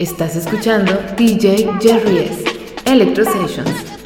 Estás escuchando DJ Jerry S. Electro Sessions.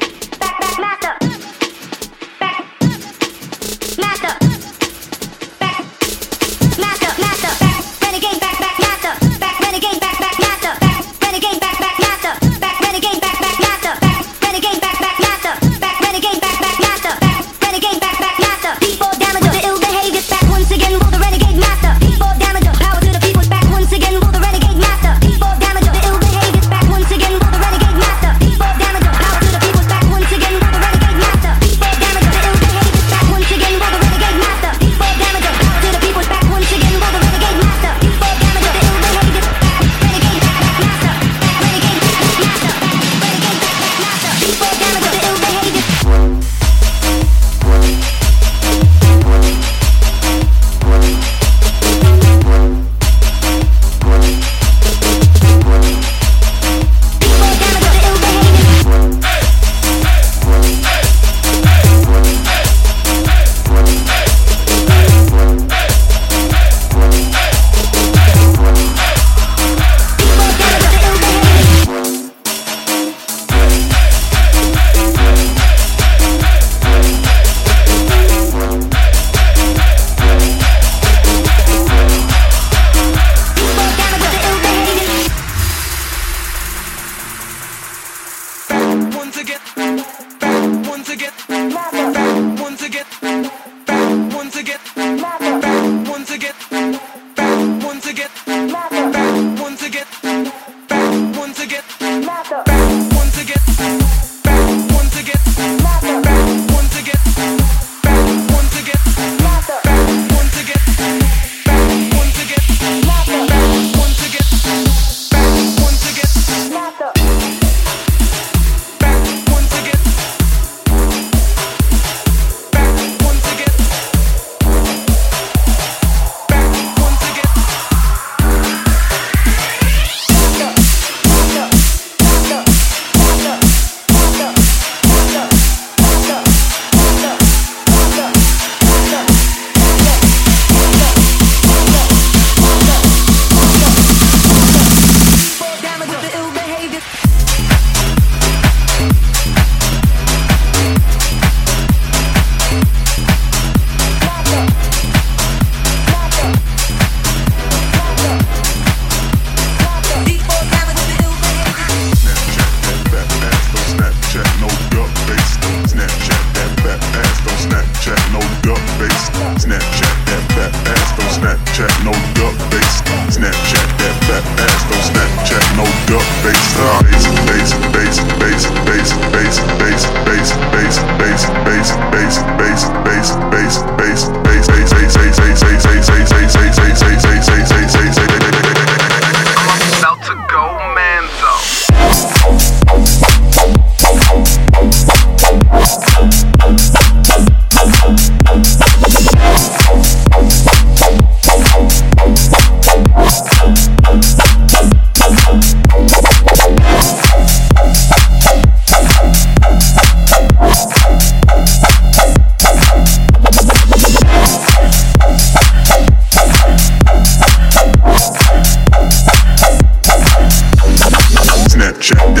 Snapchat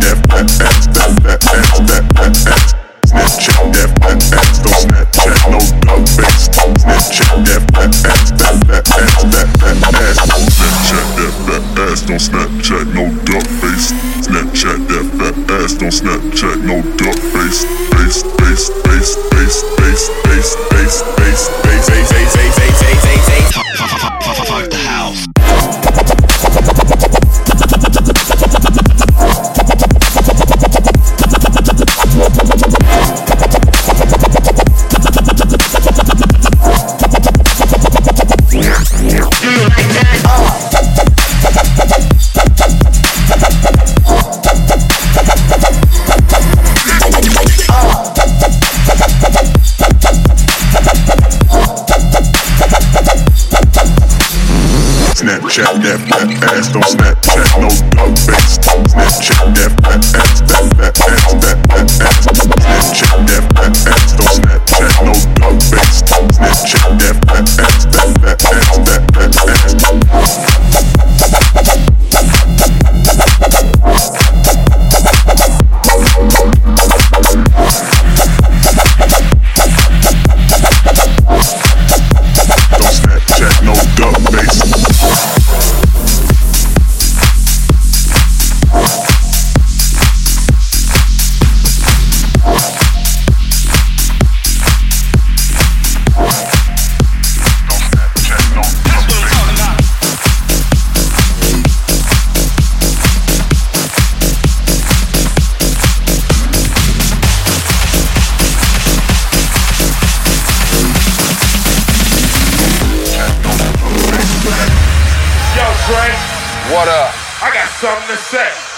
that fat ass, that fat ass, that fat ass. something to say.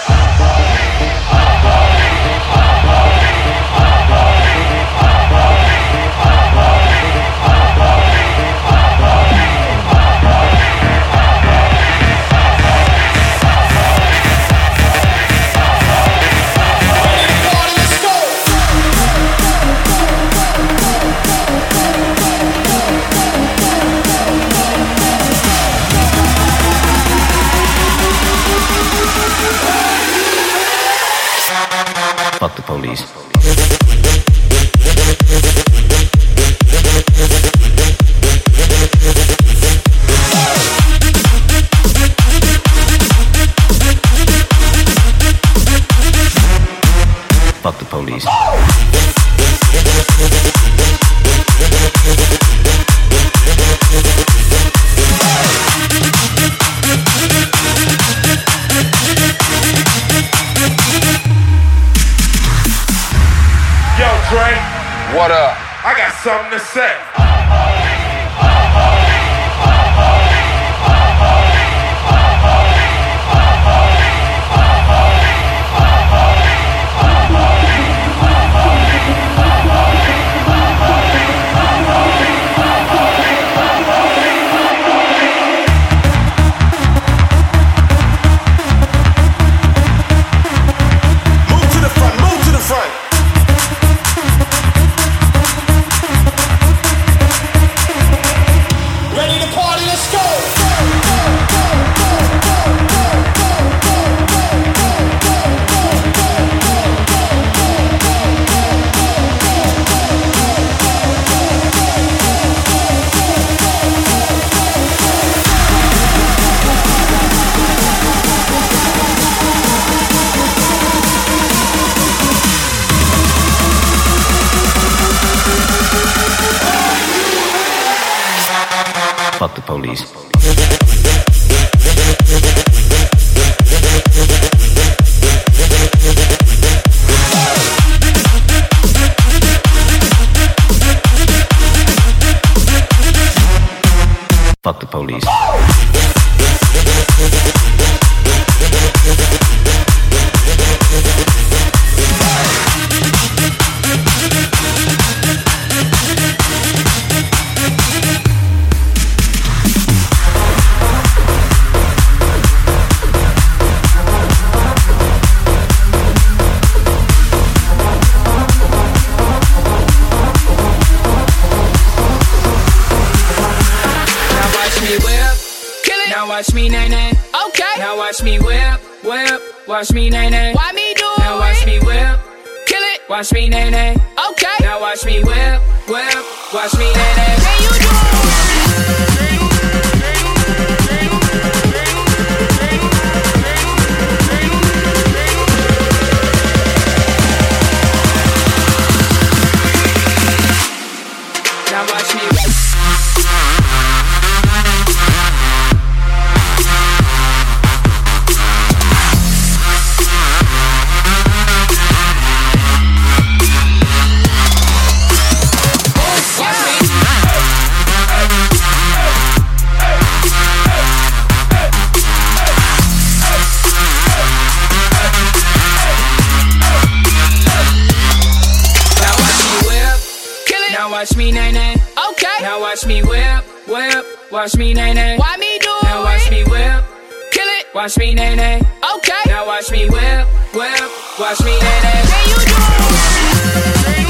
watch me nae nae. Why me do now it? Now watch me whip. Kill it. Watch me nae nae. Okay. Now watch me whip, whip. Watch me nae nae. Can you do it?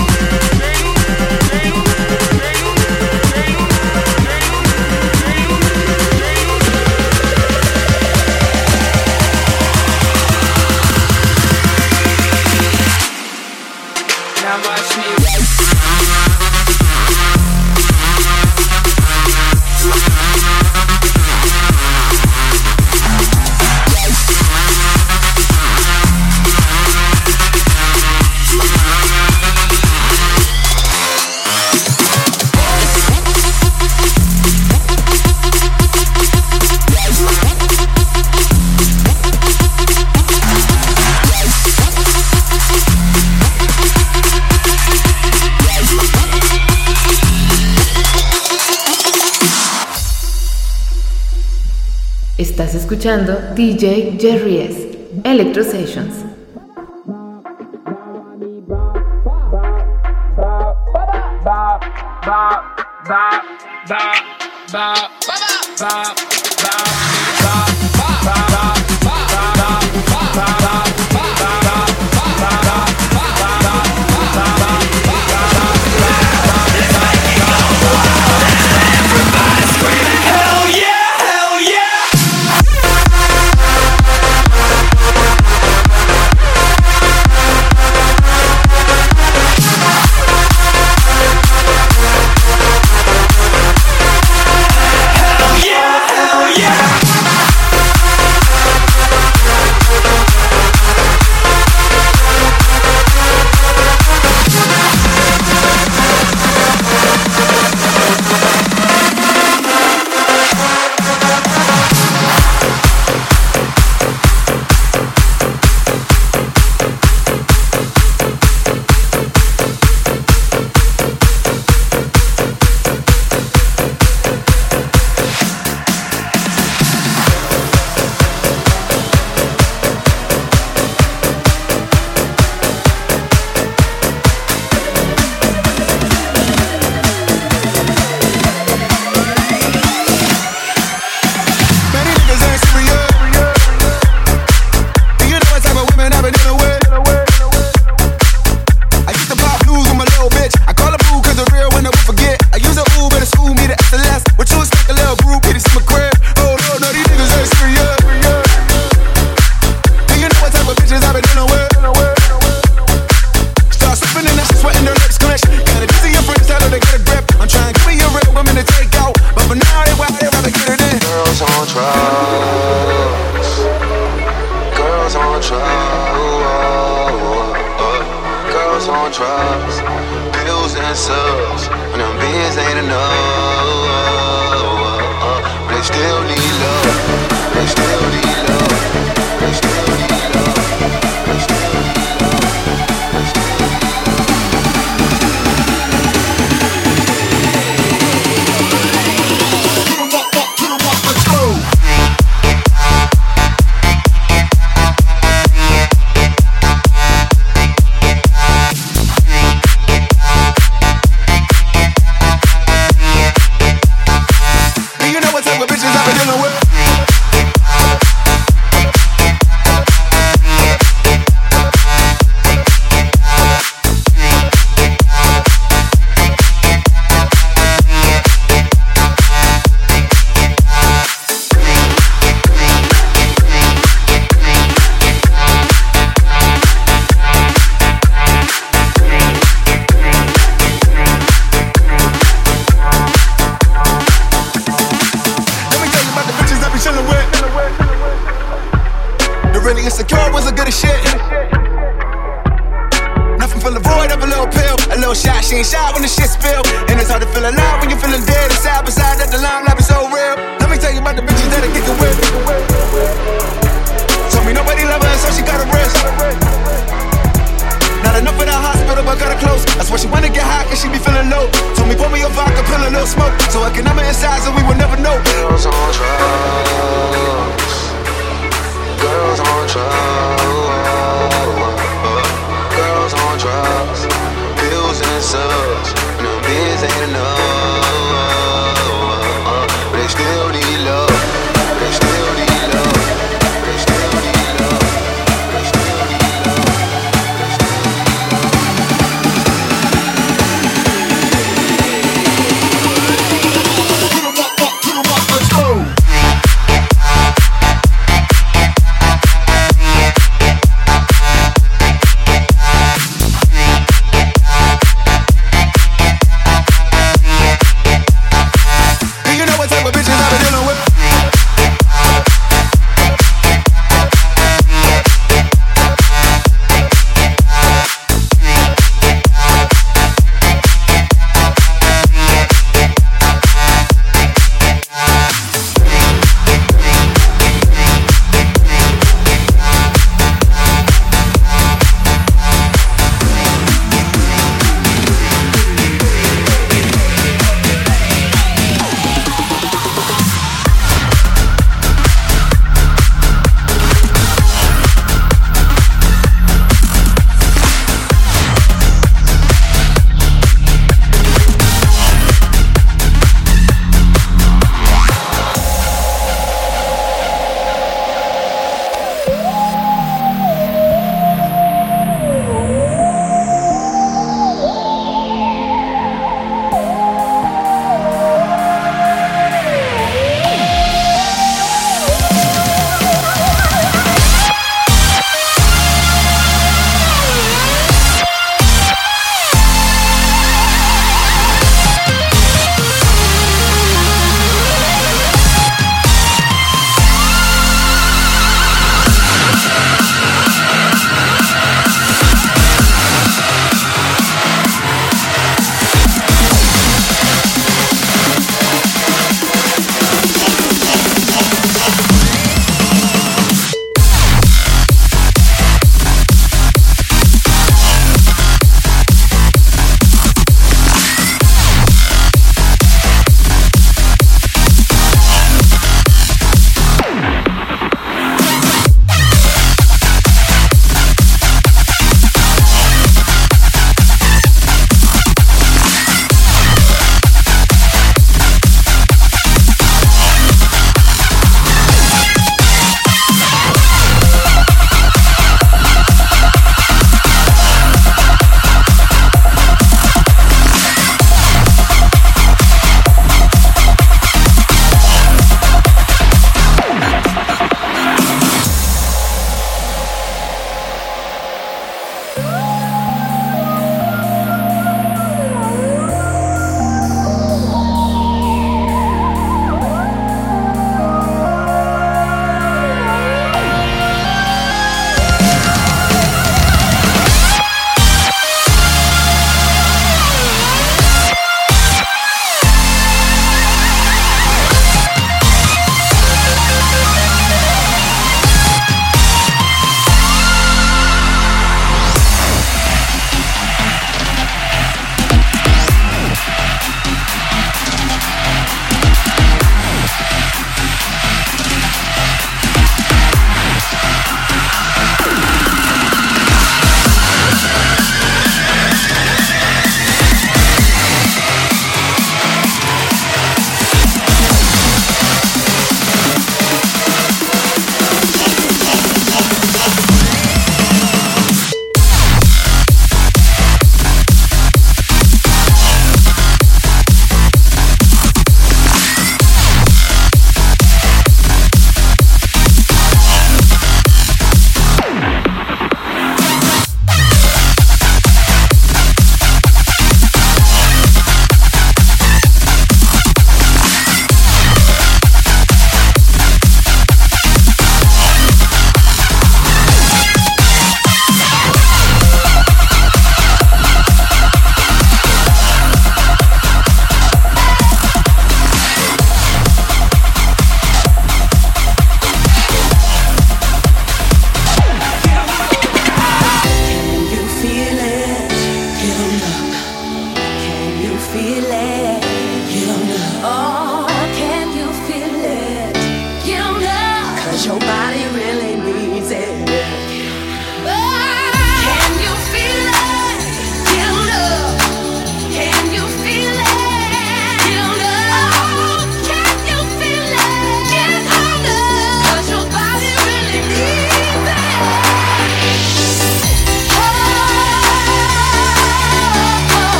Escuchando DJ Jerry S. Electro Sessions.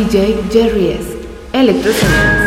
DJ Jerry S. Electrosonics.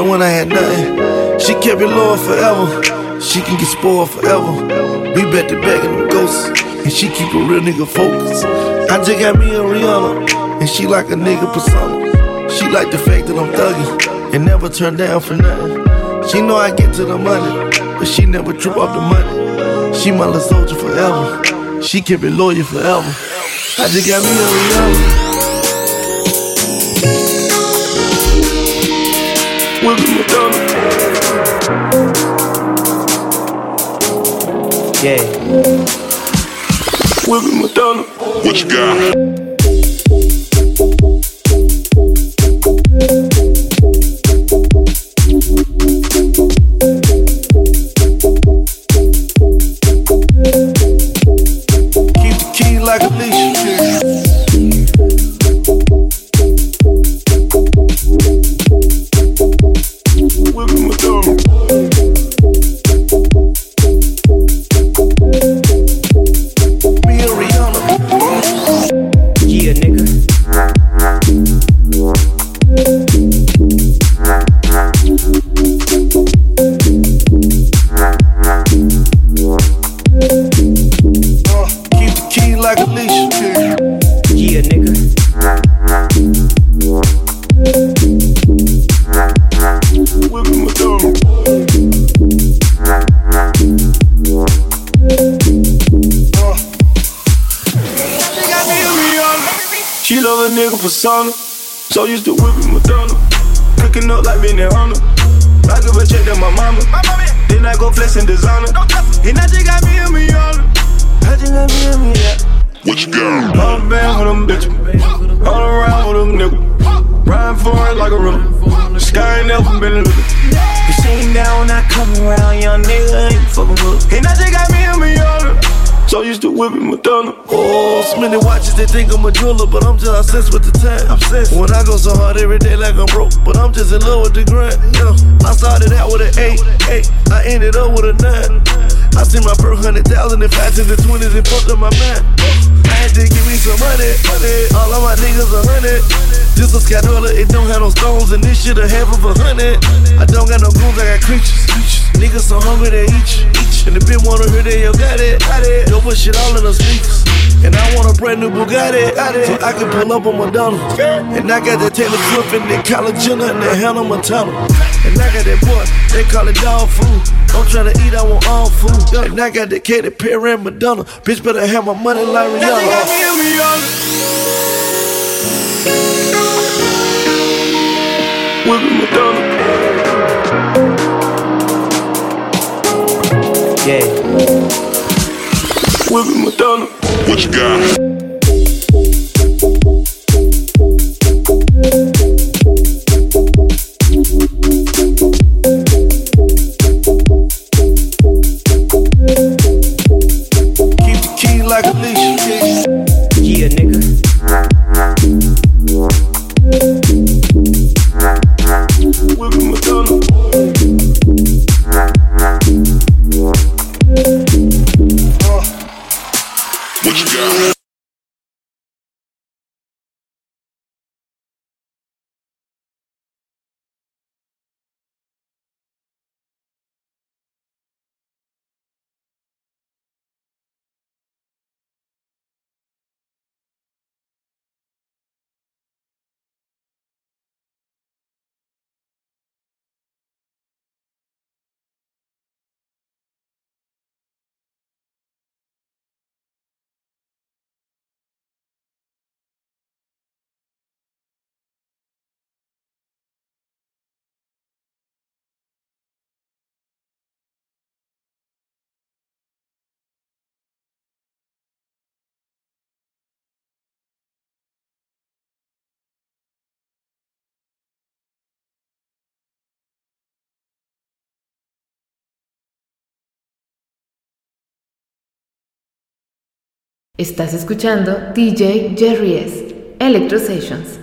There when I had nothing. She kept it loyal forever. She can get spoiled forever. We bet the back in them ghosts. And she keep a real nigga focused. I just got me a Rihanna. And she like a nigga persona. She like the fact that I'm thugging. And never turn down for nothing. She know I get to the money. But she never trip up the money. She my little soldier forever. She keep it loyal forever. I just got me a Rihanna. Yeah. Whipping Madonna. What you got? Nigga. So used to whipping Madonna. Cooking up like Benihana. I give a check to my mama. Then I go flex in designer. And I just got me a Rihanna. I just got me a Rihanna. What you got? All the band with them bitches. All around with them niggas. Riding for it like a river. Sky ain't never been looking. You seen down when I come around, young nigga, ain't fucking with. And I just got me a Rihanna. So used to whipping Madonna. Oh, so many watches, they think I'm a jeweler, but I'm just obsessed with the time. Obsessed. When I go so hard every day like I'm broke, but I'm just in love with the grind. Yeah. I started out with an eight, eight. I ended up with a nine. I see my first hundred thousand in five to the twenties and fucked up my mind. I had to give me some money, money. All of my niggas a hundred. This a Scadola, it don't have no stones, and this shit a half of a hundred. I don't got no goons, I got creatures. Niggas so hungry they eat you. And the bitch wanna hear they yo got it, got it. Yo put shit all in the speakers. And I want a brand new Bugatti, got it. So I can pull up on Madonna. And I got that Taylor Swift and that Kylie Jenner and that Hannah Montana. And I got that boy, they call it dog food. I'm tryna eat, I want all food. And I got that Katy Perry and Madonna. Bitch better have my money like Rihanna. Whipping Madonna. Whipping Madonna. What you got? Estás escuchando DJ Jerry S. Electro Sessions.